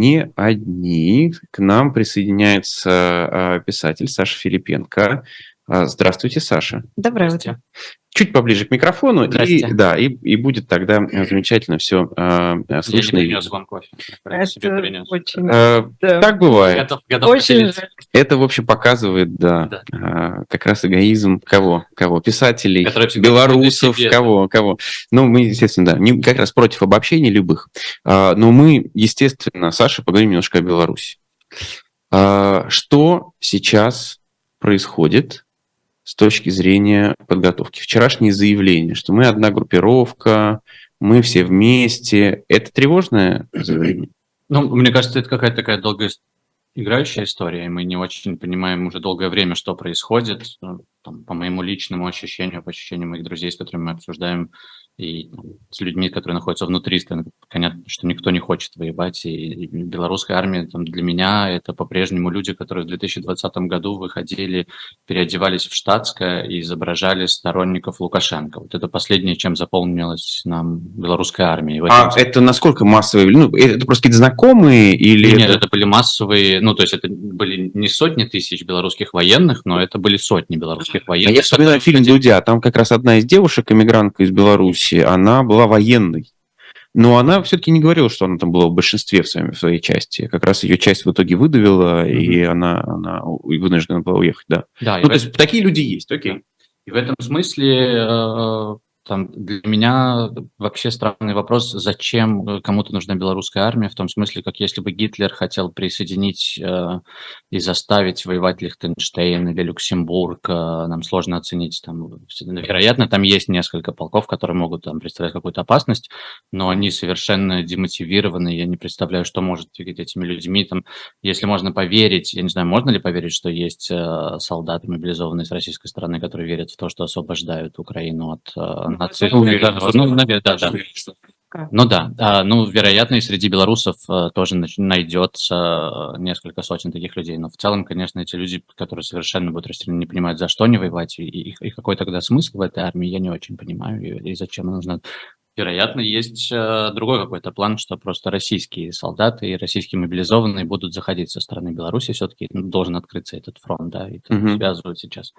не одни. К нам присоединяется писатель Саша Филипенко. Здравствуйте, Саша. Доброе утро чуть поближе к микрофону, и, да, и, и будет тогда э, замечательно все э, слышно. Я не принес вам кофе. Это очень... Э, да. Так бывает. Готов, готов очень Это, в общем, показывает, да, да. Э, как раз эгоизм кого? Кого? Писателей, белорусов, кого? Кого? Ну, мы, естественно, да, не, как раз против обобщений любых. Э, но мы, естественно, Саша, поговорим немножко о Беларуси. Э, что сейчас происходит с точки зрения подготовки. Вчерашнее заявление, что мы одна группировка, мы все вместе, это тревожное заявление? Ну, мне кажется, это какая-то такая долгоиграющая история, и мы не очень понимаем уже долгое время, что происходит. Ну, там, по моему личному ощущению, по ощущению моих друзей, с которыми мы обсуждаем и с людьми, которые находятся внутри страны. Понятно, что никто не хочет воевать, и белорусская армия там, для меня это по-прежнему люди, которые в 2020 году выходили, переодевались в штатское и изображали сторонников Лукашенко. Вот это последнее, чем заполнилась нам белорусская армия. А это насколько массовые? Ну, это просто какие-то знакомые или... Нет, это... это были массовые, ну, то есть это были не сотни тысяч белорусских военных, но это были сотни белорусских военных. А я вспоминаю фильм Дудя, там как раз одна из девушек, иммигрантка из Беларуси, Беларуси, она была военной. Но она все-таки не говорила, что она там была в большинстве в своей, в своей части. Как раз ее часть в итоге выдавила, mm-hmm. и она, она вынуждена была уехать, да. да ну, то есть такие люди есть, окей. И в этом смысле э, там, для меня вообще странный вопрос, зачем э, кому-то нужна белорусская армия, в том смысле, как если бы Гитлер хотел присоединить э, и заставить воевать Лихтенштейн или Люксембург, э, нам сложно оценить. Там, вероятно, там есть несколько полков, которые могут там, представлять какую-то опасность, но они совершенно демотивированы, я не представляю, что может двигать этими людьми. Там, если можно поверить, я не знаю, можно ли поверить, что есть э, солдаты, мобилизованные с российской стороны, которые верят в то, что освобождают Украину от э, ну, ну, наверное, да, да. Ну да, а, ну, вероятно, и среди белорусов а, тоже найдется несколько сотен таких людей. Но в целом, конечно, эти люди, которые совершенно будут растеряны, не понимают, за что они воевать, и, и, и какой тогда смысл в этой армии, я не очень понимаю, и, и зачем она нужна. Вероятно, есть э, другой какой-то план, что просто российские солдаты и российские мобилизованные будут заходить со стороны Беларуси. Все-таки ну, должен открыться этот фронт, да, и это угу. связывают сейчас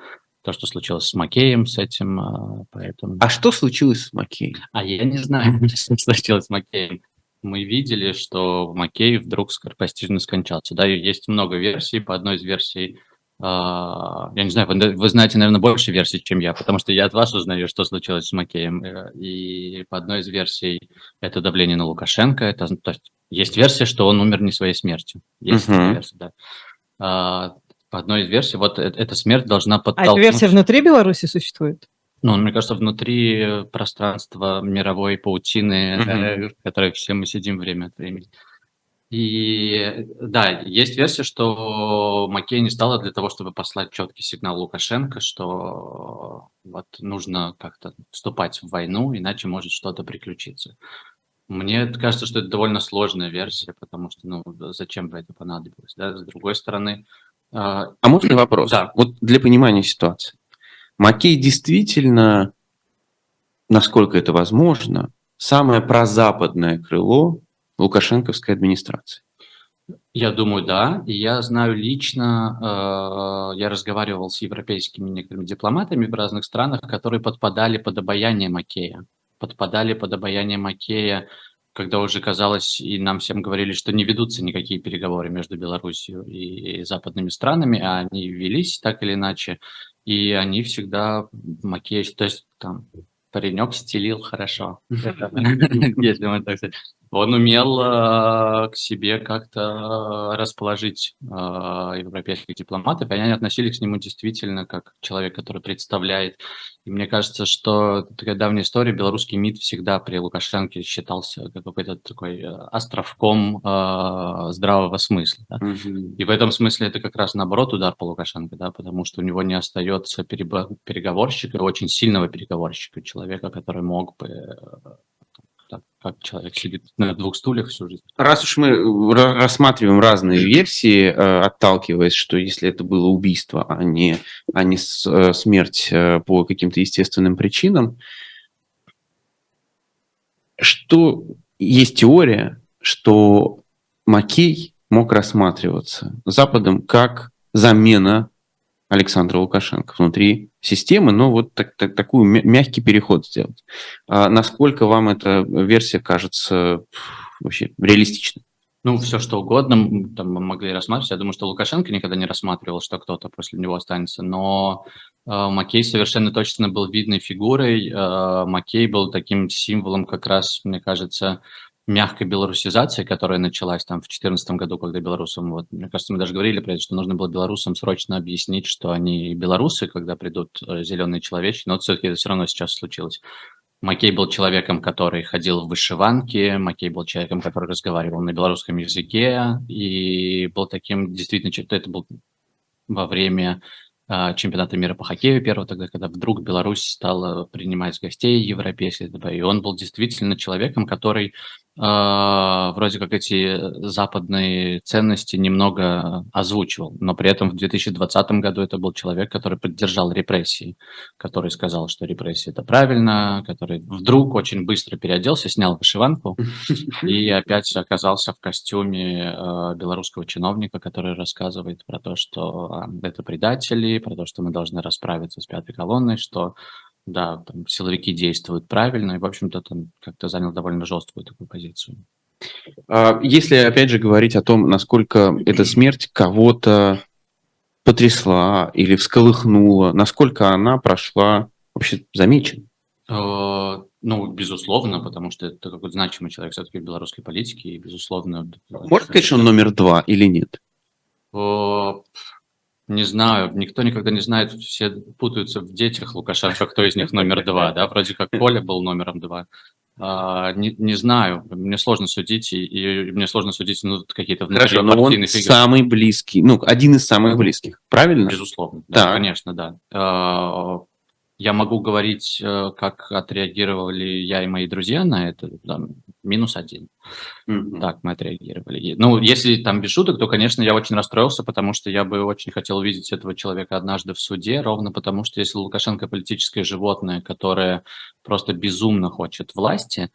то, что случилось с Макеем, с этим, а, поэтому... А что случилось с Макеем? А я не знаю, что случилось с Макеем. Мы видели, что Макей вдруг скоропостижно скончался. Да, есть много версий. По одной из версий, а, я не знаю, вы, вы знаете, наверное, больше версий, чем я, потому что я от вас узнаю, что случилось с Макеем. Э, и по одной из версий это давление на Лукашенко. Это, то есть, есть версия, что он умер не своей смертью. Есть uh-huh. версия, да. По одной из версий, вот э, эта смерть должна подтолкнуть... А эта версия внутри Беларуси существует? Ну, мне кажется, внутри пространства мировой паутины, mm-hmm. в которой все мы сидим время от времени. И да, есть версия, что Маккей не стала для того, чтобы послать четкий сигнал Лукашенко, что вот нужно как-то вступать в войну, иначе может что-то приключиться. Мне кажется, что это довольно сложная версия, потому что, ну, зачем бы это понадобилось, да? С другой стороны, а, можно вопрос? Да. Вот для понимания ситуации. Маккей действительно, насколько это возможно, самое прозападное крыло лукашенковской администрации. Я думаю, да. И я знаю лично, э, я разговаривал с европейскими некоторыми дипломатами в разных странах, которые подпадали под обаяние Макея. Подпадали под обаяние Макея когда уже казалось, и нам всем говорили, что не ведутся никакие переговоры между Белоруссией и западными странами, а они велись так или иначе, и они всегда макияж, то есть там паренек стелил хорошо, если можно так сказать он умел э, к себе как-то расположить э, европейских дипломатов, и они относились к нему действительно как человек, который представляет. И мне кажется, что такая давняя история, белорусский МИД всегда при Лукашенке считался как какой-то такой э, островком э, здравого смысла. Да? Mm-hmm. И в этом смысле это как раз наоборот удар по Лукашенко, да, потому что у него не остается переговорщика, очень сильного переговорщика, человека, который мог бы так, как человек сидит на двух стульях всю жизнь. Раз уж мы э, рассматриваем разные версии, э, отталкиваясь, что если это было убийство, а не, а не э, смерть по каким-то естественным причинам, что есть теория, что Макей мог рассматриваться Западом как замена Александра Лукашенко внутри системы, но вот так, так, такую мягкий переход сделать. А насколько вам эта версия кажется вообще реалистичной? Ну, все что угодно там мы могли рассматривать. Я думаю, что Лукашенко никогда не рассматривал, что кто-то после него останется. Но э, Маккей совершенно точно был видной фигурой. Э, Маккей был таким символом как раз, мне кажется, мягкой белорусизации, которая началась там в 2014 году, когда белорусам, вот, мне кажется, мы даже говорили про это, что нужно было белорусам срочно объяснить, что они белорусы, когда придут э, зеленые человечки, но все-таки это все равно сейчас случилось. Макей был человеком, который ходил в вышиванке, Макей был человеком, который разговаривал на белорусском языке, и был таким, действительно, это был во время чемпионата мира по хоккею первого, тогда, когда вдруг Беларусь стала принимать гостей европейских, и он был действительно человеком, который а, вроде как эти западные ценности немного озвучивал, но при этом в 2020 году это был человек, который поддержал репрессии, который сказал, что репрессии это правильно, который вдруг очень быстро переоделся, снял вышиванку и опять оказался в костюме э, белорусского чиновника, который рассказывает про то, что это предатели, про то, что мы должны расправиться с пятой колонной, что да, там силовики действуют правильно, и, в общем-то, там как-то занял довольно жесткую такую позицию. А если, опять же, говорить о том, насколько эта смерть кого-то потрясла или всколыхнула, насколько она прошла вообще замечен? А, ну, безусловно, потому что это какой-то значимый человек все-таки в белорусской политике, и, безусловно... Можно сказать, что он номер два или нет? Не знаю, никто никогда не знает, все путаются в детях Лукашенко, кто из них номер два, да, вроде как Коля был номером два. А, не, не знаю, мне сложно судить, и, и мне сложно судить ну, какие-то Хорошо, но он игр. самый близкий, ну, один из самых близких, правильно? Безусловно, да, да. конечно, да. Я могу говорить, э, как отреагировали я и мои друзья на это, да, минус один. Mm-hmm. Так мы отреагировали. Ну, если там без шуток, то, конечно, я очень расстроился, потому что я бы очень хотел увидеть этого человека однажды в суде, ровно потому что если Лукашенко политическое животное, которое просто безумно хочет власти,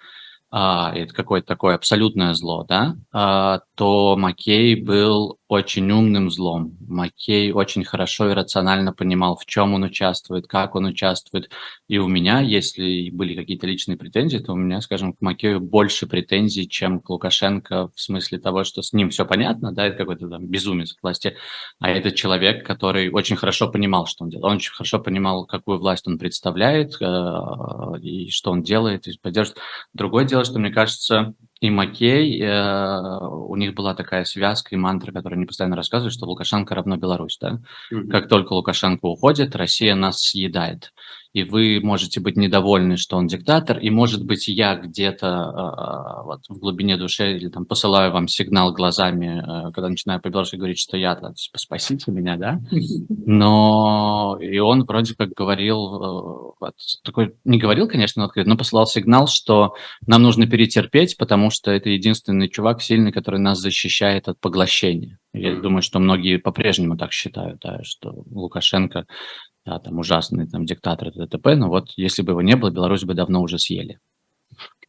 а, это какое-то такое абсолютное зло, да, а, то Маккей был очень умным злом. Маккей очень хорошо и рационально понимал, в чем он участвует, как он участвует. И у меня, если были какие-то личные претензии, то у меня, скажем, к Маккею больше претензий, чем к Лукашенко в смысле того, что с ним все понятно, да, это какой-то там безумец власти, а это человек, который очень хорошо понимал, что он делает. Он очень хорошо понимал, какую власть он представляет э, и что он делает, и поддерживает. Другое дело, что, мне кажется, и Маккей, э, у них была такая связка и мантра, которую они постоянно рассказывают, что Лукашенко равно Беларусь, да? Mm-hmm. Как только Лукашенко уходит, Россия нас съедает и вы можете быть недовольны, что он диктатор, и, может быть, я где-то э, вот, в глубине души или там посылаю вам сигнал глазами, э, когда начинаю по-белорусски говорить, что я, да, типа, спасите меня, да? Но и он вроде как говорил, э, вот, такой, не говорил, конечно, открыто, но посылал сигнал, что нам нужно перетерпеть, потому что это единственный чувак сильный, который нас защищает от поглощения. Я думаю, что многие по-прежнему так считают, да, что Лукашенко да, там ужасный там диктатор ТТП, но вот если бы его не было, Беларусь бы давно уже съели.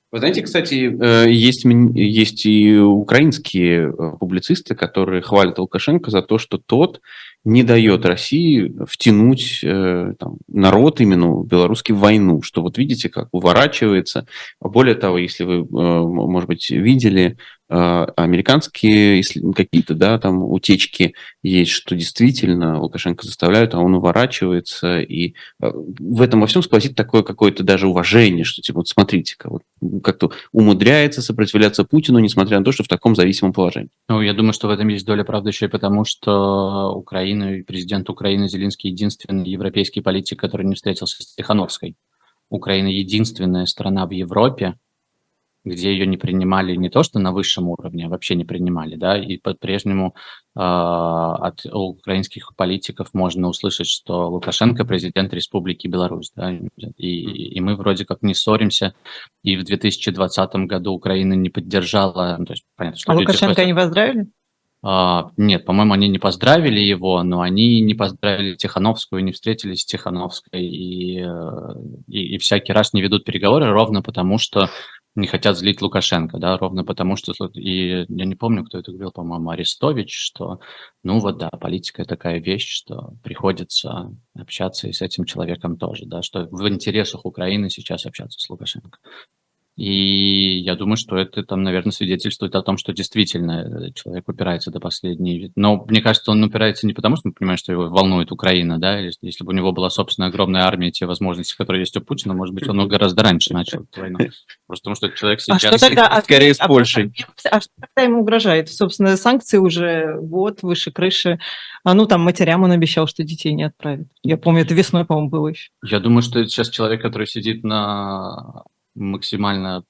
Вы знаете, кстати, э, есть, есть и украинские э, публицисты, которые хвалят Лукашенко за то, что тот не дает России втянуть э, там, народ именно белорусский в войну, что вот видите, как уворачивается. Более того, если вы, может быть, видели американские какие-то, да, там утечки есть, что действительно Лукашенко заставляют, а он уворачивается, и а, в этом во всем сквозит такое какое-то даже уважение, что типа, вот смотрите-ка, вот как-то умудряется сопротивляться Путину, несмотря на то, что в таком зависимом положении. Ну, я думаю, что в этом есть доля правды еще и потому, что Украина и президент Украины Зеленский единственный европейский политик, который не встретился с Тихановской. Украина единственная страна в Европе, где ее не принимали не то что на высшем уровне, а вообще не принимали, да, и по-прежнему э, от украинских политиков можно услышать, что Лукашенко президент Республики Беларусь, да, и, и мы вроде как не ссоримся, и в 2020 году Украина не поддержала, ну, то есть понятно, что... А Лукашенко не поздравили? Uh, нет, по-моему, они не поздравили его, но они не поздравили Тихановскую, не встретились с Тихановской и, э, и, и всякий раз не ведут переговоры ровно потому, что не хотят злить Лукашенко, да, ровно потому что, и я не помню, кто это говорил, по-моему, Арестович, что, ну вот да, политика такая вещь, что приходится общаться и с этим человеком тоже, да, что в интересах Украины сейчас общаться с Лукашенко. И я думаю, что это там, наверное, свидетельствует о том, что действительно э, человек упирается до последней. Но мне кажется, он упирается не потому, что он понимает, что его волнует Украина, да, или если бы у него была собственная огромная армия, те возможности, которые есть у Путина, может быть, он гораздо раньше начал эту войну. Просто потому что человек сейчас... А что тогда, а скорее с Польшей. А, а что тогда ему угрожает? Собственно, санкции уже вот выше крыши. А ну там матерям он обещал, что детей не отправит. Я помню, это весной, по-моему, было еще. Я думаю, что сейчас человек, который сидит на максимально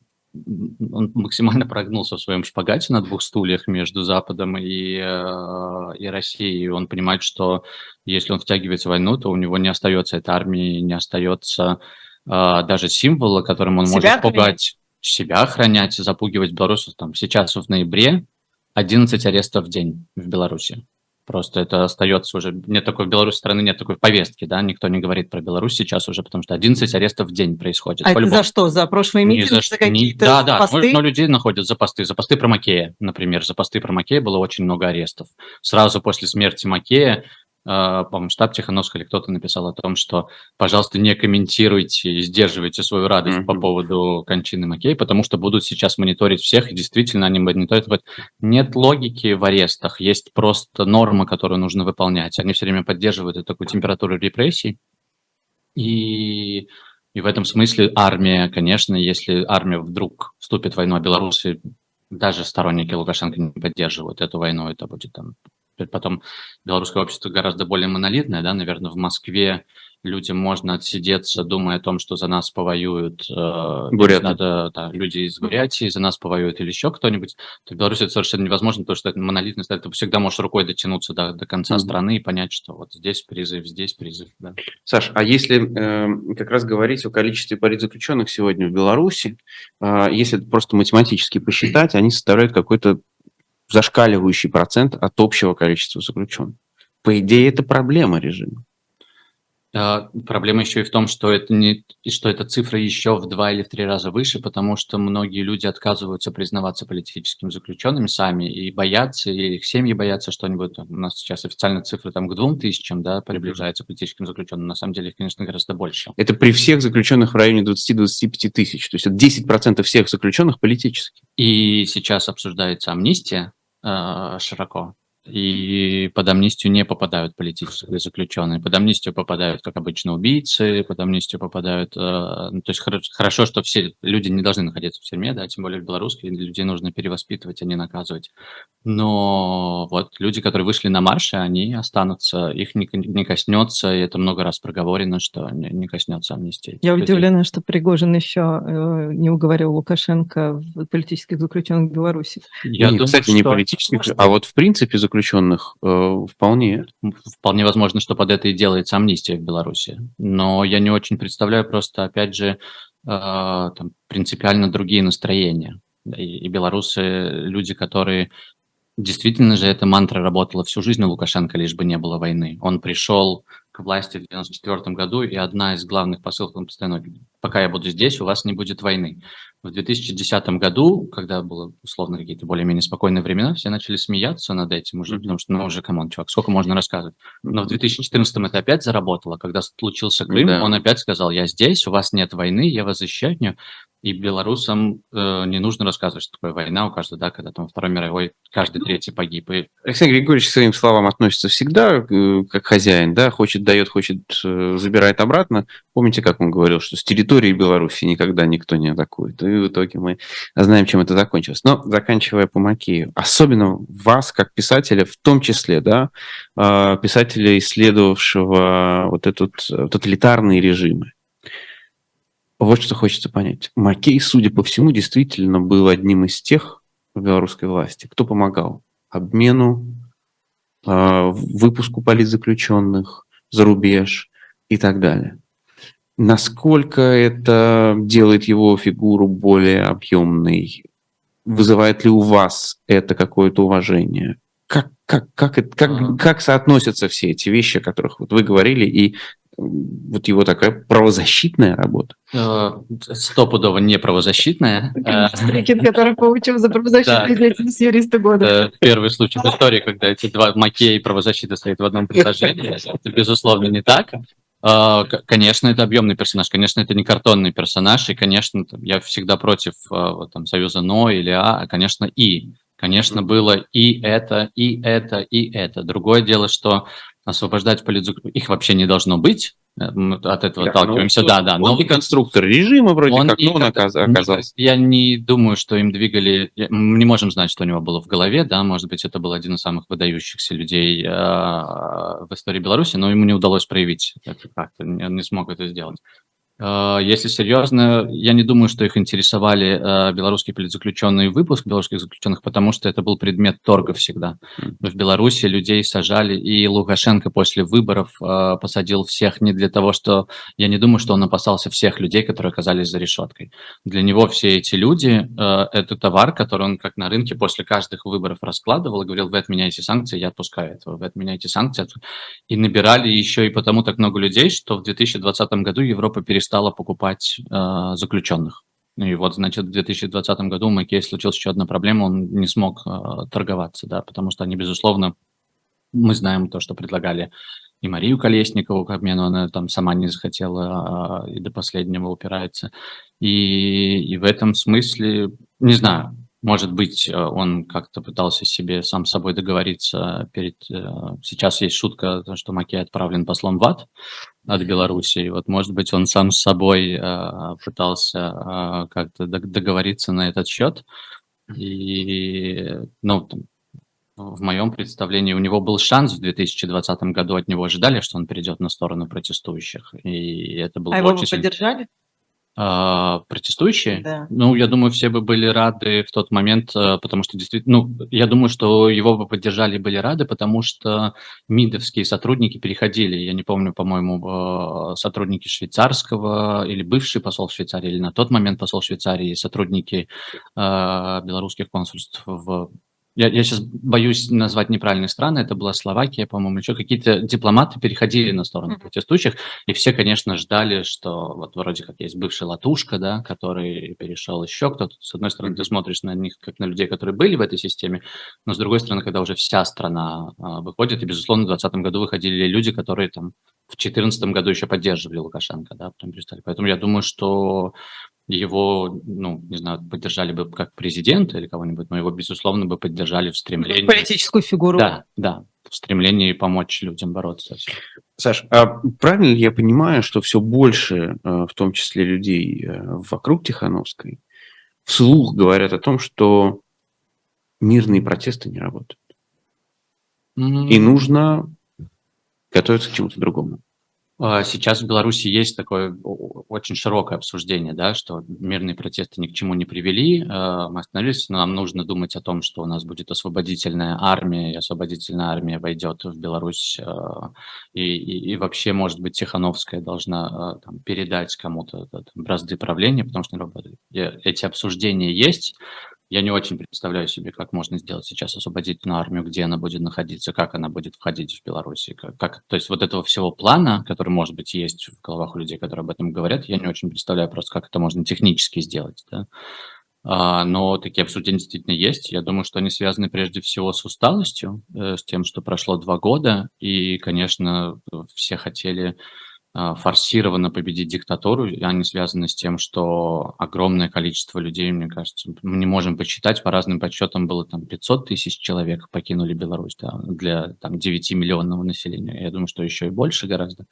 он максимально прогнулся в своем шпагате на двух стульях между Западом и, э, и Россией. Он понимает, что если он втягивается в войну, то у него не остается этой армии, не остается э, даже символа, которым он себя может пугать, себя охранять, запугивать белорусов. Там, сейчас в ноябре 11 арестов в день в Беларуси. Просто это остается уже... Нет такой в Беларуси страны, нет такой повестки, да, никто не говорит про Беларусь сейчас уже, потому что 11 арестов в день происходит. А это за что? За прошлые митинги? За, за какие-то Да, да, посты? но, людей находят за посты. За посты про Макея, например. За посты про Макея было очень много арестов. Сразу после смерти Макея по-моему, штаб Тихановского или кто-то написал о том, что, пожалуйста, не комментируйте и сдерживайте свою радость mm-hmm. по поводу кончины Макей, потому что будут сейчас мониторить всех, и действительно они мониторят. Нет логики в арестах, есть просто нормы, которые нужно выполнять. Они все время поддерживают эту такую температуру репрессий, и и в этом смысле армия, конечно, если армия вдруг вступит в войну, а Беларуси даже сторонники Лукашенко не поддерживают эту войну, это будет там потом белорусское общество гораздо более монолитное, да, наверное, в Москве людям можно отсидеться, думая о том, что за нас повоюют э, надо, да, люди из Бурятии, за нас повоюют или еще кто-нибудь, то в Беларуси это совершенно невозможно, потому что это монолитность, ты всегда можешь рукой дотянуться до, до конца mm-hmm. страны и понять, что вот здесь призыв, здесь призыв. Да. Саш, а если э, как раз говорить о количестве политзаключенных сегодня в Беларуси, э, если просто математически посчитать, они составляют какой-то зашкаливающий процент от общего количества заключенных. По идее, это проблема режима. А, проблема еще и в том, что это не, что эта цифра еще в два или в три раза выше, потому что многие люди отказываются признаваться политическими заключенными сами и боятся, и их семьи боятся что-нибудь. У нас сейчас официальная цифра там к двум тысячам, да, приближается к политическим заключенным. На самом деле их, конечно, гораздо больше. Это при всех заключенных в районе 20-25 тысяч. То есть это 10% всех заключенных политических. И сейчас обсуждается амнистия, Э, широко. И под амнистию не попадают политические заключенные. Под амнистию попадают, как обычно, убийцы, под амнистию попадают... Э, ну, то есть хорошо, что все люди не должны находиться в тюрьме, да, тем более в белорусской, людей нужно перевоспитывать, а не наказывать. Но вот люди, которые вышли на марши, они останутся, их не, не коснется, и это много раз проговорено, что не, не коснется амнистии. Я людей. удивлена, что Пригожин еще э, не уговорил Лукашенко в политических заключенных в Беларуси. Я не, думаю, кстати, не политических, а вот в принципе заключенных э, вполне. Вполне возможно, что под это и делается амнистия в Беларуси. Но я не очень представляю просто, опять же, э, там, принципиально другие настроения. И белорусы, люди, которые Действительно же эта мантра работала всю жизнь у Лукашенко, лишь бы не было войны. Он пришел к власти в 1994 году, и одна из главных посылок он постоянно, пока я буду здесь, у вас не будет войны. В 2010 году, когда было условно какие-то более-менее спокойные времена, все начали смеяться над этим уже, потому что, ну уже, come on, чувак, сколько можно рассказывать. Но в 2014 это опять заработало, когда случился Крым, да. он опять сказал, я здесь, у вас нет войны, я вас защищаю. И белорусам э, не нужно рассказывать, что такое война у каждого, да, когда там во Второй мировой каждый третий погиб. И... Александр Григорьевич к своим словам относится всегда э, как хозяин, да, хочет дает, хочет э, забирает обратно. Помните, как он говорил, что с территории Беларуси никогда никто не атакует. И в итоге мы знаем, чем это закончилось. Но заканчивая по Макею, особенно вас, как писателя, в том числе, да, э, писателя, исследовавшего вот этот тоталитарные режимы, вот что хочется понять. Макей, судя по всему, действительно был одним из тех в белорусской власти, кто помогал обмену, а, выпуску политзаключенных за рубеж и так далее. Насколько это делает его фигуру более объемной? Вызывает ли у вас это какое-то уважение? Как, как, как, это, как, как соотносятся все эти вещи, о которых вот вы говорили, и вот его такая правозащитная работа? Э, стопудово не правозащитная. Стрикин, который получил за правозащитную деятельность юриста года. Первый случай в истории, когда эти два Макея и правозащита стоят в одном предложении. Это, безусловно, не так. А, конечно, это объемный персонаж, конечно, это не картонный персонаж, и, конечно, я всегда против а, там, союза «но» или «а», а, конечно, «и». Конечно, было и это, и это, и это. Другое дело, что освобождать политзаключенных, их вообще не должно быть, Э, мы от этого да, отталкиваемся, ну, да, да. Но и конструктор режима вроде он как, но он оказался. Я не думаю, что им двигали, мы не можем знать, что у него было в голове, да, может быть, это был один из самых выдающихся людей э, в истории Беларуси, но ему не удалось проявить это как-то, он не смог это сделать. Э, если серьезно, я не думаю, что их интересовали э, белорусские политзаключенные выпуск белорусских заключенных, потому что это был предмет торга всегда. В Беларуси людей сажали, и Лукашенко после выборов э, посадил всех не для того, что... Я не думаю, что он опасался всех людей, которые оказались за решеткой. Для него все эти люди – это товар, который он как на рынке после каждых выборов раскладывал и говорил, вы отменяете санкции, я отпускаю этого, вы отменяете санкции. И набирали еще и потому так много людей, что в 2020 году Европа перестала перестала покупать э, заключенных. Ну и вот, значит, в 2020 году у Макея случилась еще одна проблема, он не смог э, торговаться, да, потому что они, безусловно, мы знаем то, что предлагали и Марию Колесникову к обмену, она там сама не захотела а, и до последнего упирается. И, и в этом смысле, не знаю, может быть, э, он как-то пытался себе сам с собой договориться перед... Э, сейчас есть шутка, что Макей отправлен послом в ад от Беларуси. И вот, может быть, он сам с собой э, пытался как-то договориться на этот счет. И, ну, в моем представлении у него был шанс в 2020 году, от него ожидали, что он перейдет на сторону протестующих. И это был а его очень... поддержали? А, протестующие. Да. Ну, я думаю, все бы были рады в тот момент, э, потому что действительно, ну, я думаю, что его бы поддержали и были рады, потому что МИДовские сотрудники переходили, я не помню, по-моему, э, сотрудники швейцарского или бывший посол Швейцарии, или на тот момент посол Швейцарии, сотрудники белорусских консульств в я, я сейчас боюсь назвать неправильные страны, это была Словакия, по-моему, еще какие-то дипломаты переходили на сторону протестующих, и все, конечно, ждали, что вот вроде как есть бывший Латушка, да, который перешел еще кто-то. С одной стороны, ты смотришь на них как на людей, которые были в этой системе, но с другой стороны, когда уже вся страна а, выходит, и, безусловно, в 2020 году выходили люди, которые там в 2014 году еще поддерживали Лукашенко, да, потом перестали. Поэтому я думаю, что его, ну, не знаю, поддержали бы как президента или кого-нибудь, но его, безусловно, бы поддержали в стремлении... Политическую фигуру. Да, да, в стремлении помочь людям бороться. Саш, а правильно ли я понимаю, что все больше, э, в том числе людей э, вокруг Тихановской, вслух говорят о том, что мирные протесты не работают? Mm-hmm. И нужно готовиться к чему-то другому. А, сейчас в Беларуси есть такое очень широкое обсуждение, да, что мирные протесты ни к чему не привели. А, мы остановились, но нам нужно думать о том, что у нас будет освободительная армия, и освободительная армия войдет в Беларусь, а, и, и, и вообще, может быть, Тихановская должна там, передать кому-то бразды правления, потому что не работает. Эти обсуждения есть, я не очень представляю себе, как можно сделать сейчас освободительную армию, где она будет находиться, как она будет входить в Беларусь. Как, как, то есть вот этого всего плана, который, может быть, есть в головах у людей, которые об этом говорят, я не очень представляю просто, как это можно технически сделать. Да? А, но такие обсуждения действительно есть. Я думаю, что они связаны прежде всего с усталостью, э, с тем, что прошло два года, и, конечно, все хотели форсированно победить диктатуру, они связаны с тем, что огромное количество людей, мне кажется, мы не можем посчитать, по разным подсчетам было там 500 тысяч человек покинули Беларусь да, для там 9-миллионного населения. Я думаю, что еще и больше гораздо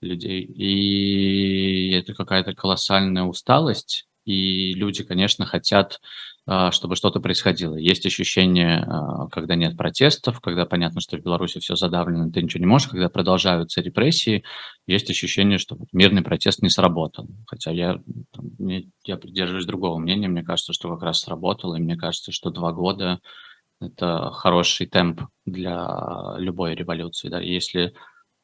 людей. И это какая-то колоссальная усталость, и люди, конечно, хотят чтобы что-то происходило. Есть ощущение, а, когда нет протестов, когда понятно, что в Беларуси все задавлено, ты ничего не можешь, когда продолжаются репрессии, есть ощущение, что мирный протест не сработал. Хотя я, я придерживаюсь другого мнения, мне кажется, что как раз сработало, и мне кажется, что два года – это хороший темп для любой революции. Да? Если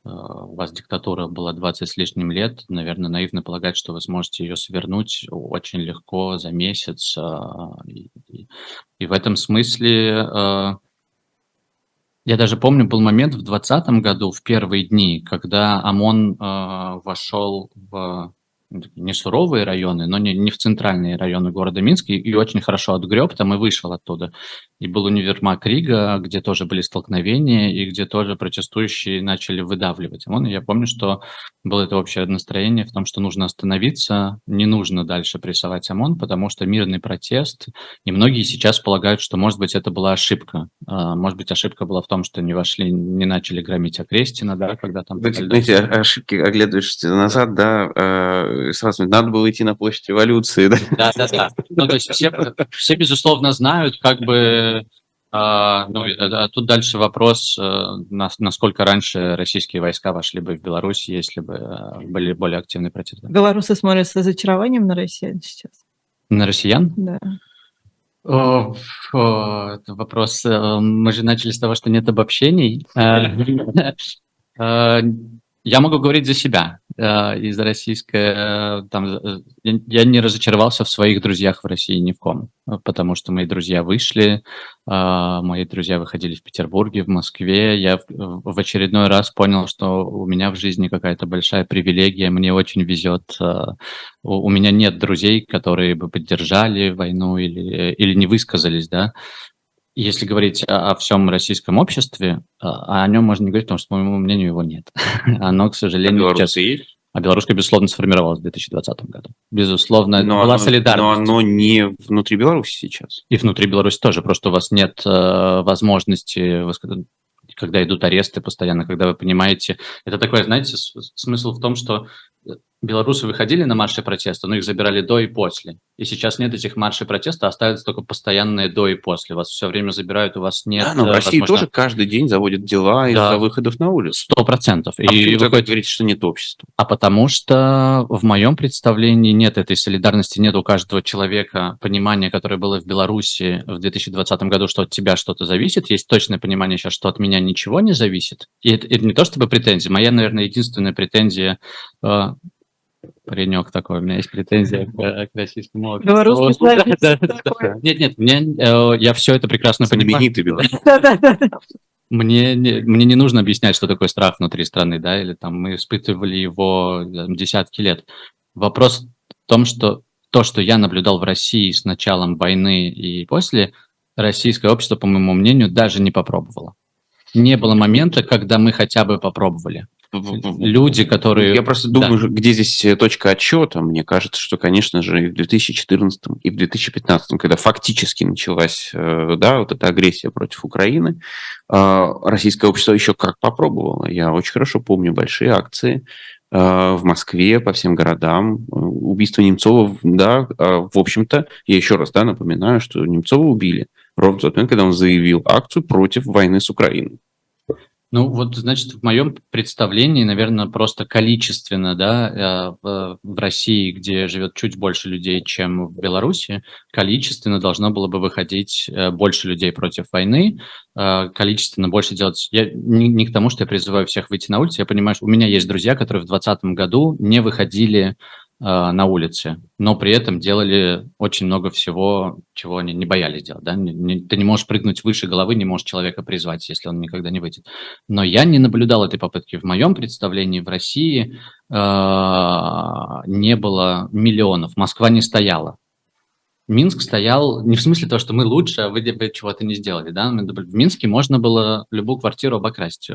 у вас диктатура была 20 с лишним лет, наверное, наивно полагать, что вы сможете ее свернуть очень легко за месяц. А, и, в этом смысле, э, Я даже помню, был момент в 2020 году, в первые дни, когда ОМОН э, вошел в не суровые районы, но не, не в центральные районы города Минска, и, и очень хорошо отгреб там и вышел оттуда. И был универмаг Рига, где тоже были столкновения, и где тоже протестующие начали выдавливать. И я помню, что было это общее настроение в том, что нужно остановиться, не нужно дальше прессовать ОМОН, потому что мирный протест, и многие сейчас полагают, что, может быть, это была ошибка. А, может быть, ошибка была в том, что не вошли, не начали громить Окрестина, да, когда там... Знаете, ошибки, оглядываешься назад, да, а, сразу надо было идти на площадь революции. Да, да, да. да. Ну, то есть все, все, безусловно, знают, как бы а, ну, а тут дальше вопрос, э, насколько раньше российские войска вошли бы в Беларусь, если бы э, были более активные протесты. Белорусы смотрят с разочарованием на россиян сейчас. На россиян? Да. О, о, это вопрос. Э, мы же начали с того, что нет обобщений. Я могу говорить за себя. Э, из российской... Э, там, э, я не разочаровался в своих друзьях в России ни в ком, потому что мои друзья вышли, мои друзья выходили в Петербурге, в Москве. Я в очередной раз понял, что у меня в жизни какая-то большая привилегия, мне очень везет. У меня нет друзей, которые бы поддержали войну или, или не высказались, да если говорить о, о всем российском обществе, а, о нем можно не говорить, потому что, по моему мнению, его нет. Оно, к сожалению, а сейчас... есть? А белорусское, безусловно, сформировалось в 2020 году. Безусловно, но была оно, солидарность. Но оно не внутри Беларуси сейчас. И внутри Беларуси тоже. Просто у вас нет э, возможности, когда идут аресты постоянно, когда вы понимаете... Это такое, знаете, смысл в том, что белорусы выходили на марши протеста, но их забирали до и после. И сейчас нет этих маршей протеста, остаются только постоянные до и после. Вас все время забирают, у вас нет... Да, но в э, России возможно... тоже каждый день заводят дела да. из-за выходов на улицу. Сто процентов. А и вы говорите, что нет общества? А потому что в моем представлении нет этой солидарности, нет у каждого человека понимания, которое было в Беларуси в 2020 году, что от тебя что-то зависит. Есть точное понимание сейчас, что от меня ничего не зависит. И это, это не то чтобы претензия. Моя, наверное, единственная претензия э, паренек такой, у меня есть претензия к, к российскому обществу. Белорусский да, да, да. Нет, нет, мне, э, я все это прекрасно понимаю. Мне не, мне не нужно объяснять, что такое страх внутри страны, да, или там мы испытывали его там, десятки лет. Вопрос в том, что то, что я наблюдал в России с началом войны и после, российское общество, по моему мнению, даже не попробовало. Не было момента, когда мы хотя бы попробовали люди, которые... Я просто думаю, да. где здесь э, точка отчета. Мне кажется, что, конечно же, и в 2014 и в 2015, когда фактически началась э, да, вот эта агрессия против Украины, э, российское общество еще как попробовало. Я очень хорошо помню большие акции в Москве, по всем городам. Убийство Немцова, да, в общем-то, я еще раз да, напоминаю, что Немцова убили ровно в тот момент, когда он заявил акцию против войны с Украиной. Ну, вот, значит, в моем представлении, наверное, просто количественно, да, э, в России, где живет чуть больше людей, чем в Беларуси, количественно должно было бы выходить э, больше людей против войны, э, количественно больше делать... Я не, не к тому, что я призываю всех выйти на улицу, я понимаю, что у меня есть друзья, которые в 2020 году не выходили на улице, но при этом делали очень много всего, чего они не боялись делать. Да? Не, не, ты не можешь прыгнуть выше головы, не можешь человека призвать, если он никогда не выйдет. Но я не наблюдал этой попытки. В моем представлении в России э, не было миллионов, Москва не стояла. Минск стоял не в смысле того, что мы лучше, а вы, вы чего-то не сделали. Да? В Минске можно было любую квартиру обокрасть э,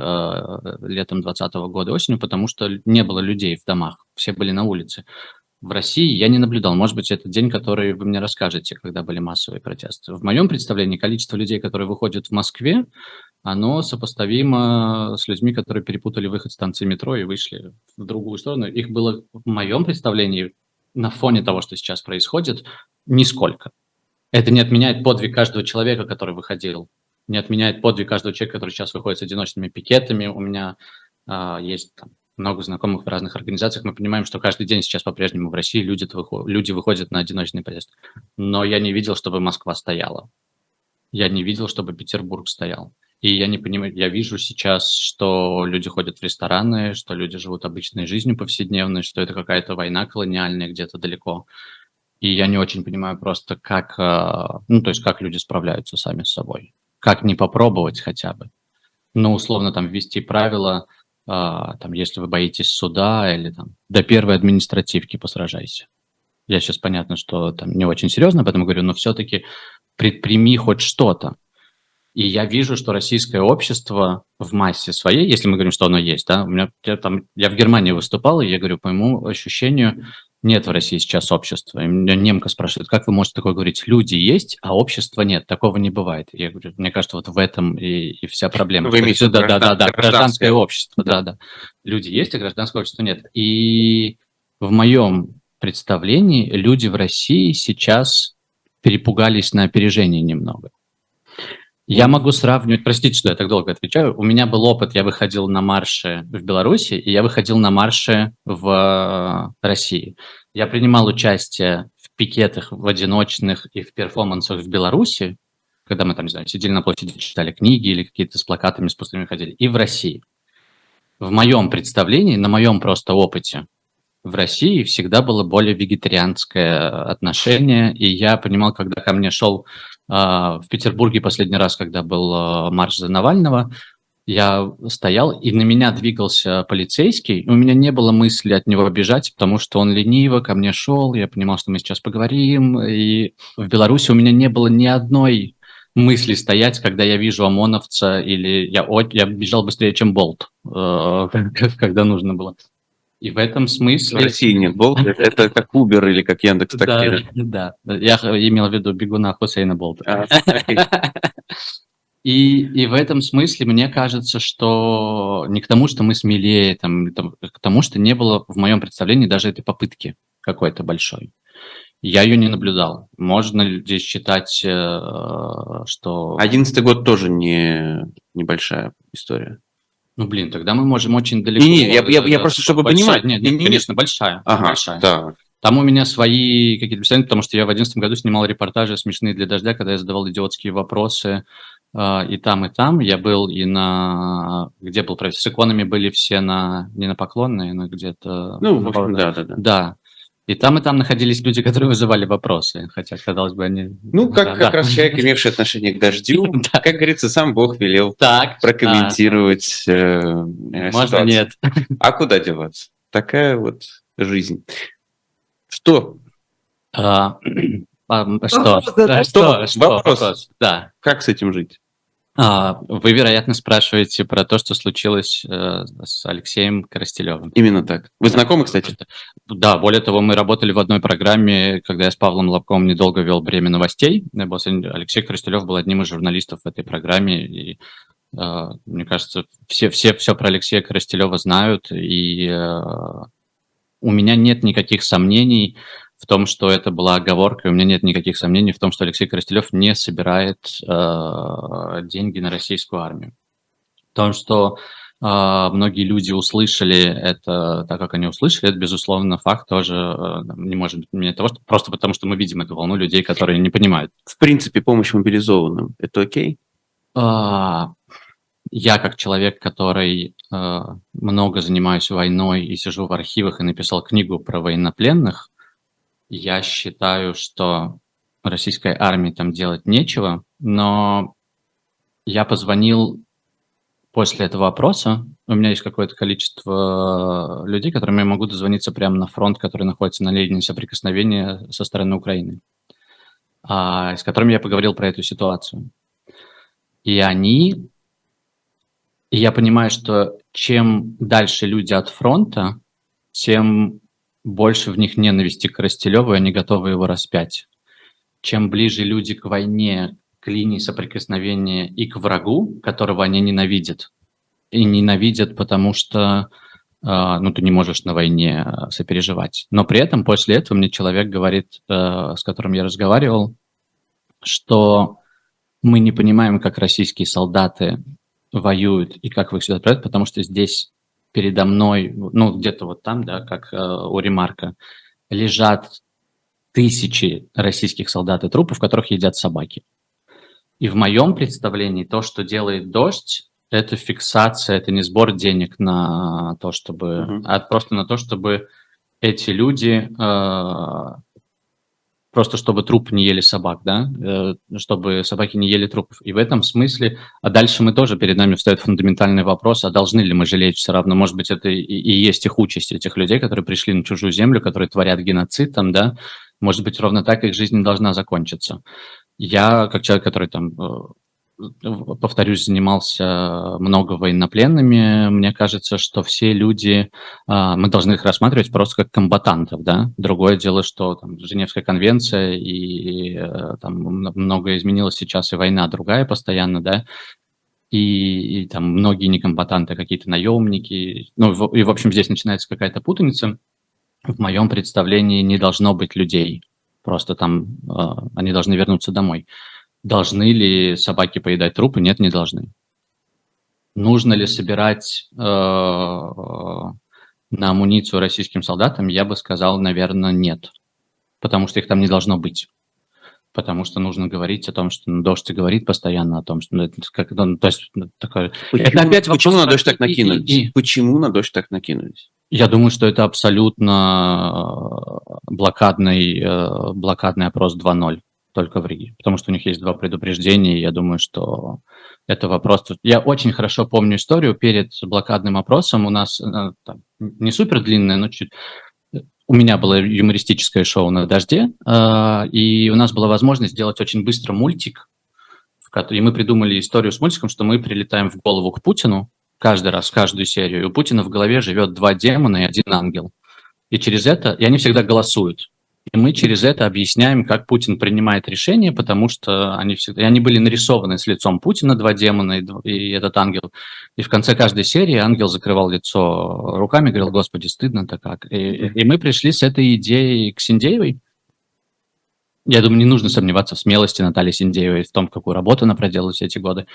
летом 2020 года осенью, потому что не было людей в домах, все были на улице в России я не наблюдал. Может быть, это день, который вы мне расскажете, когда были массовые протесты. В моем представлении количество людей, которые выходят в Москве, оно сопоставимо с людьми, которые перепутали выход станции метро и вышли в другую сторону. Их было в моем представлении на фоне того, что сейчас происходит, нисколько. Это не отменяет подвиг каждого человека, который выходил, не отменяет подвиг каждого человека, который сейчас выходит с одиночными пикетами. У меня э, есть там, много знакомых в разных организациях, мы понимаем, что каждый день сейчас по-прежнему в России люди, люди выходят на одиночный протест. Но я не видел, чтобы Москва стояла. Я не видел, чтобы Петербург стоял. И я не понимаю, я вижу сейчас, что люди ходят в рестораны, что люди живут обычной жизнью повседневной, что это какая-то война колониальная где-то далеко. И я не очень понимаю просто, как, э, ну, то есть как люди справляются сами с собой. Как не попробовать хотя бы. ну, условно, там, ввести правила, а, там, если вы боитесь суда или там до первой административки посражайся. Я сейчас понятно, что там не очень серьезно, поэтому говорю, но все-таки предприми хоть что-то. И я вижу, что российское общество в массе своей, если мы говорим, что оно есть, да, у меня я, там, я в Германии выступал, и я говорю, по моему ощущению, нет в России сейчас общества. И меня немка спрашивает, как вы можете такое говорить? Люди есть, а общества нет. Такого не бывает. Я говорю, мне кажется, вот в этом и, и вся проблема. Вы имеете да, да, да, да, гражданское общество, да. да, да. Люди есть, а гражданское общество нет. И в моем представлении люди в России сейчас перепугались на опережение немного. Я могу сравнивать, простите, что я так долго отвечаю, у меня был опыт, я выходил на марши в Беларуси, и я выходил на марши в России. Я принимал участие в пикетах, в одиночных и в перформансах в Беларуси, когда мы там, не знаю, сидели на площади, читали книги или какие-то с плакатами, с пустыми ходили, и в России. В моем представлении, на моем просто опыте, в России всегда было более вегетарианское отношение, и я понимал, когда ко мне шел в Петербурге последний раз, когда был а, марш за Навального, я стоял, и на меня двигался полицейский. У меня не было мысли от него бежать, потому что он лениво ко мне шел. Я понимал, что мы сейчас поговорим. И в Беларуси у меня не было ни одной мысли стоять, когда я вижу ОМОНовца, или я, я бежал быстрее, чем Болт, э, когда нужно было. И в этом смысле... В России нет Болта, это как Uber или как Яндекс Такси. Да, да, я имел в виду бегуна Хусейна Болта. А, и, и в этом смысле мне кажется, что не к тому, что мы смелее, там, к тому, что не было в моем представлении даже этой попытки какой-то большой. Я ее не наблюдал. Можно здесь считать, э, что... Одиннадцатый год тоже не небольшая история. Ну, блин, тогда мы можем очень далеко... Не, не, я, я, я просто, чтобы большая, понимать... Нет, нет, конечно, большая. Ага, большая. да. Там у меня свои какие-то представления, потому что я в 2011 году снимал репортажи смешные для дождя, когда я задавал идиотские вопросы э, и там, и там. Я был и на... Где был? С иконами были все на... Не на поклонные, но где-то... Ну, в общем, да, да, да. Да. И там, и там находились люди, которые вызывали вопросы, хотя, казалось бы, они... Ну, как, да, как да. раз человек, имевший отношение к дождю, да. как говорится, сам Бог велел так, прокомментировать а, э, Можно ситуацию. нет. А куда деваться? Такая вот жизнь. Что? А, а, что? Что? Что? Что? Вопрос. Вопрос. Да. Как с этим жить? А, вы, вероятно, спрашиваете про то, что случилось э, с Алексеем Коростелевым. Именно так. Вы знакомы, кстати? Да, более того, мы работали в одной программе, когда я с Павлом Лобковым недолго вел «Бремя новостей». Алексей Коростелев был одним из журналистов в этой программе, и э, мне кажется, все, все все про Алексея Коростелева знают, и э, у меня нет никаких сомнений, в том, что это была оговорка, и у меня нет никаких сомнений в том, что Алексей Коростелев не собирает э, деньги на российскую армию. В том, что э, многие люди услышали это так, как они услышали, это, безусловно, факт тоже э, не может быть мне того, что просто потому, что мы видим эту волну людей, которые не понимают. В принципе, помощь мобилизованным – это окей? Э, я, как человек, который э, много занимаюсь войной и сижу в архивах и написал книгу про военнопленных, я считаю, что российской армии там делать нечего, но я позвонил после этого вопроса. У меня есть какое-то количество людей, которым я могу дозвониться прямо на фронт, который находится на линии соприкосновения со стороны Украины, а, с которыми я поговорил про эту ситуацию. И они... И я понимаю, что чем дальше люди от фронта, тем больше в них ненависти к Ростелеву, и они готовы его распять. Чем ближе люди к войне, к линии соприкосновения и к врагу, которого они ненавидят, и ненавидят, потому что Uh, ну, ты не можешь на войне uh, сопереживать. Но при этом после этого мне человек говорит, uh, с которым я разговаривал, что мы не понимаем, как российские солдаты воюют и как вы их сюда отправляют, потому что здесь передо мной, ну, где-то вот там, да, как э, у Ремарка, лежат тысячи российских солдат и трупов, которых едят собаки. И в моем представлении то, что делает дождь, это фиксация, это не сбор денег на то, чтобы, uh-huh. а просто на то, чтобы эти люди э, просто чтобы труп не ели собак, да, э, чтобы собаки не ели трупов. И в этом смысле, а дальше мы тоже, перед нами встает фундаментальный вопрос, а должны ли мы жалеть все равно, может быть, это и, и есть их участь, этих людей, которые пришли на чужую землю, которые творят геноцид там, да, может быть, ровно так их жизнь должна закончиться. Я, как человек, который там э, повторюсь, занимался много военнопленными, мне кажется, что все люди, а, мы должны их рассматривать просто как комбатантов, да. Другое дело, что там Женевская конвенция и э, там многое изменилось сейчас, и война другая постоянно, да, и, и там многие некомбатанты, какие-то наемники, ну, и, в общем, здесь начинается какая-то путаница. В моем представлении не должно быть людей, просто там э, они должны вернуться домой. Должны ли собаки поедать трупы? Нет, не должны. Нужно ли собирать э, на амуницию российским солдатам? Я бы сказал, наверное, нет. Потому что их там не должно быть. Потому что нужно говорить о том, что ну, дождь говорит постоянно о том, что ну, это как, ну, то есть ну, такое. Почему, это опять почему на дождь так накинулись? И, и, почему на дождь так накинулись? Я думаю, что это абсолютно блокадный, э, блокадный опрос 2.0 только в Риге, потому что у них есть два предупреждения, и я думаю, что это вопрос... Я очень хорошо помню историю перед блокадным опросом. У нас э, там, не супер длинная, но чуть... У меня было юмористическое шоу на «Дожде», э, и у нас была возможность сделать очень быстро мультик, и мы придумали историю с мультиком, что мы прилетаем в голову к Путину каждый раз, в каждую серию, и у Путина в голове живет два демона и один ангел. И через это, и они всегда голосуют. И мы через это объясняем, как Путин принимает решения, потому что они всегда, и они были нарисованы с лицом Путина, два демона и, и этот ангел. И в конце каждой серии ангел закрывал лицо руками, говорил, господи, стыдно-то как. И, и мы пришли с этой идеей к Синдеевой. Я думаю, не нужно сомневаться в смелости Натальи Синдеевой, в том, какую работу она проделала все эти годы.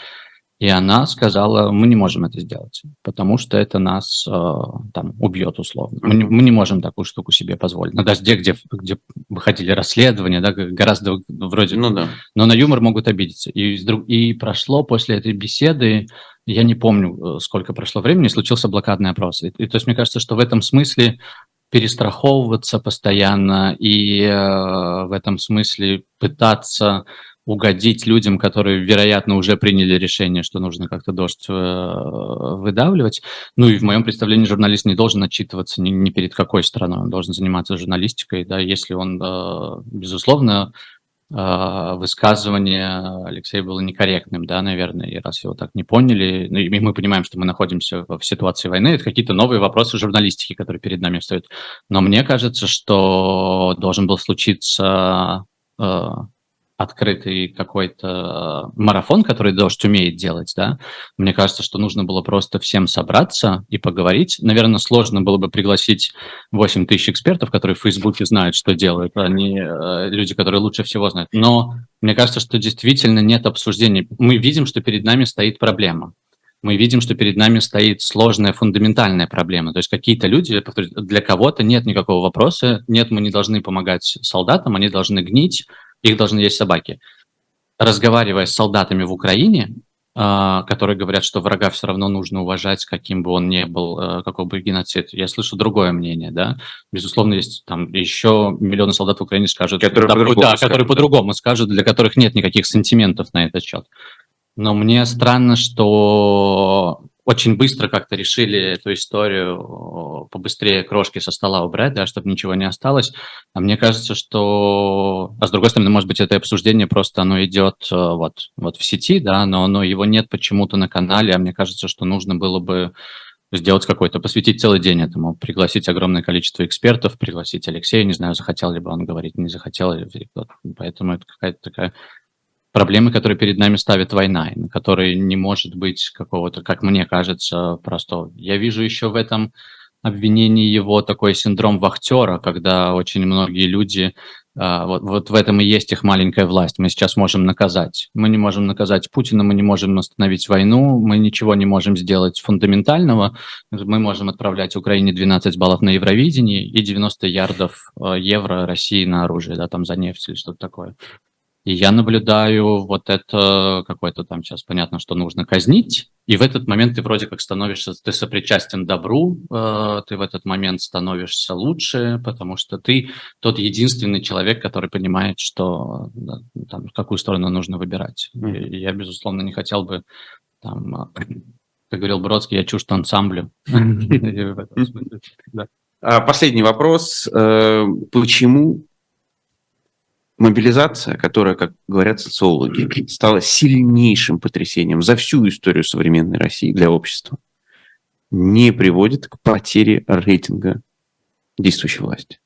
И она сказала, мы не можем это сделать, потому что это нас э, там убьет условно. Мы не, мы не можем такую штуку себе позволить. На дожде, где, где выходили расследования, да, гораздо вроде... Ну да. Но на юмор могут обидеться. И, и прошло после этой беседы, я не помню, э, сколько прошло времени, случился блокадный опрос. И, и то есть мне кажется, что в этом смысле перестраховываться постоянно и э, в этом смысле пытаться угодить людям, которые, вероятно, уже приняли решение, что нужно как-то дождь э, выдавливать. Ну и в моем представлении журналист не должен отчитываться ни, ни перед какой страной, он должен заниматься журналистикой, да, если он, э, безусловно, э, высказывание Алексея было некорректным, да, наверное, и раз его так не поняли, ну, и мы понимаем, что мы находимся в ситуации войны, это какие-то новые вопросы журналистики, которые перед нами встают. Но мне кажется, что должен был случиться открытый какой-то э, марафон, который дождь умеет делать, да, мне кажется, что нужно было просто всем собраться и поговорить. Наверное, сложно было бы пригласить 8 тысяч экспертов, которые в Фейсбуке знают, что делают, они э, люди, которые лучше всего знают. Но мне кажется, что действительно нет обсуждений. Мы видим, что перед нами стоит проблема мы видим, что перед нами стоит сложная фундаментальная проблема. То есть какие-то люди, для кого-то нет никакого вопроса, нет, мы не должны помогать солдатам, они должны гнить, их должны есть собаки. Разговаривая с солдатами в Украине, а, которые говорят, что врага все равно нужно уважать, каким бы он ни был, э, какой бы геноцид. Я слышу другое мнение, да. Безусловно, есть там еще миллионы солдат в Украине скажут, которые да, по-другому да, скажут, которые по-другому скажут, для которых нет никаких сантиментов на этот счет. Но мне странно, что очень быстро как-то решили эту историю побыстрее крошки со стола убрать, да, чтобы ничего не осталось. А мне кажется, что... А с другой стороны, может быть, это обсуждение просто оно идет э, вот, вот в сети, да, но, но его нет почему-то на канале, а мне кажется, что нужно было бы сделать какой-то, посвятить целый день этому, пригласить огромное количество экспертов, пригласить Алексея, не знаю, захотел ли бы он говорить, не захотел, поэтому это какая-то такая проблемы, которые перед нами ставит война, на которые не может быть какого-то, как мне кажется, просто. Я вижу еще в этом обвинении его такой синдром вахтера, когда очень многие люди, а, вот, вот в этом и есть их маленькая власть. Мы сейчас можем наказать. Мы не можем наказать Путина, мы не можем остановить войну, мы ничего не можем сделать фундаментального. Мы можем отправлять Украине 12 баллов на Евровидении и 90 ярдов а, евро России на оружие, да, там за нефть или что-то такое. И я наблюдаю вот это какое-то там сейчас понятно, что нужно казнить, и в этот момент ты вроде как становишься, ты сопричастен добру, э, ты в этот момент становишься лучше, потому что ты тот единственный человек, который понимает, что там, в какую сторону нужно выбирать. Mm. И я, безусловно, не хотел бы там, как говорил Бродский, я чужд ансамблю. А, последний вопрос. Э, почему мобилизация, которая, как говорят социологи, стала сильнейшим потрясением за всю историю современной России для общества, не приводит к потере рейтинга действующей власти?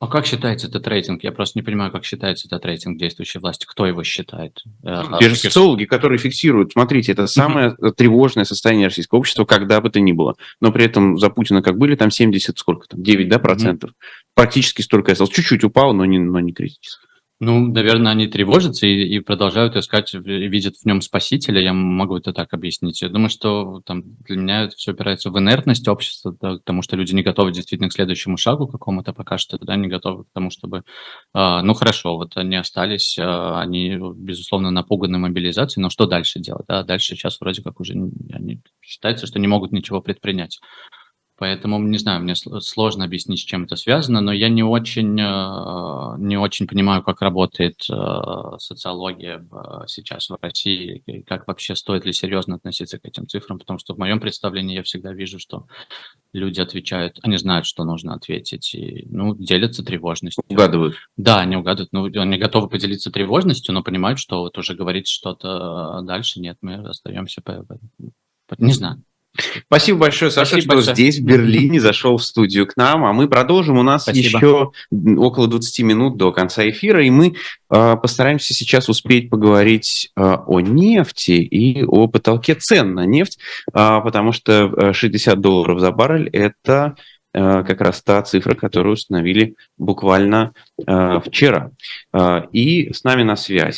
А как считается этот рейтинг? Я просто не понимаю, как считается этот рейтинг действующей власти. Кто его считает? Э, Те же социологи, которые фиксируют, смотрите, это самое тревожное состояние российского общества, когда бы то ни было. Но при этом за Путина как были, там 70, сколько там, 9 да, процентов. Практически столько осталось. Чуть-чуть упало, но не, но не критически. Ну, наверное, они тревожатся и, и продолжают искать, видят в нем спасителя, я могу это так объяснить. Я думаю, что там, для меня это все опирается в инертность общества, да, потому что люди не готовы действительно к следующему шагу какому-то пока что, да, не готовы к тому, чтобы... Э, ну, хорошо, вот они остались, э, они, безусловно, напуганы мобилизацией, но что дальше делать? Да? Дальше сейчас вроде как уже они, считается, что не могут ничего предпринять. Поэтому, не знаю, мне сложно объяснить, с чем это связано, но я не очень, э, не очень понимаю, как работает э, социология сейчас в России, и как вообще стоит ли серьезно относиться к этим цифрам, потому что в моем представлении я всегда вижу, что люди отвечают, они знают, что нужно ответить, и, ну, делятся тревожностью. Угадывают. Да, они угадывают, ну, они готовы поделиться тревожностью, но понимают, что вот уже говорить что-то дальше нет, мы остаемся, по, не знаю. Спасибо большое, Саша, Спасибо что большое. здесь, в Берлине, зашел в студию к нам. А мы продолжим. У нас Спасибо. еще около 20 минут до конца эфира, и мы э, постараемся сейчас успеть поговорить э, о нефти и о потолке цен на нефть, э, потому что 60 долларов за баррель – это как раз та цифра, которую установили буквально вчера. И с нами на связи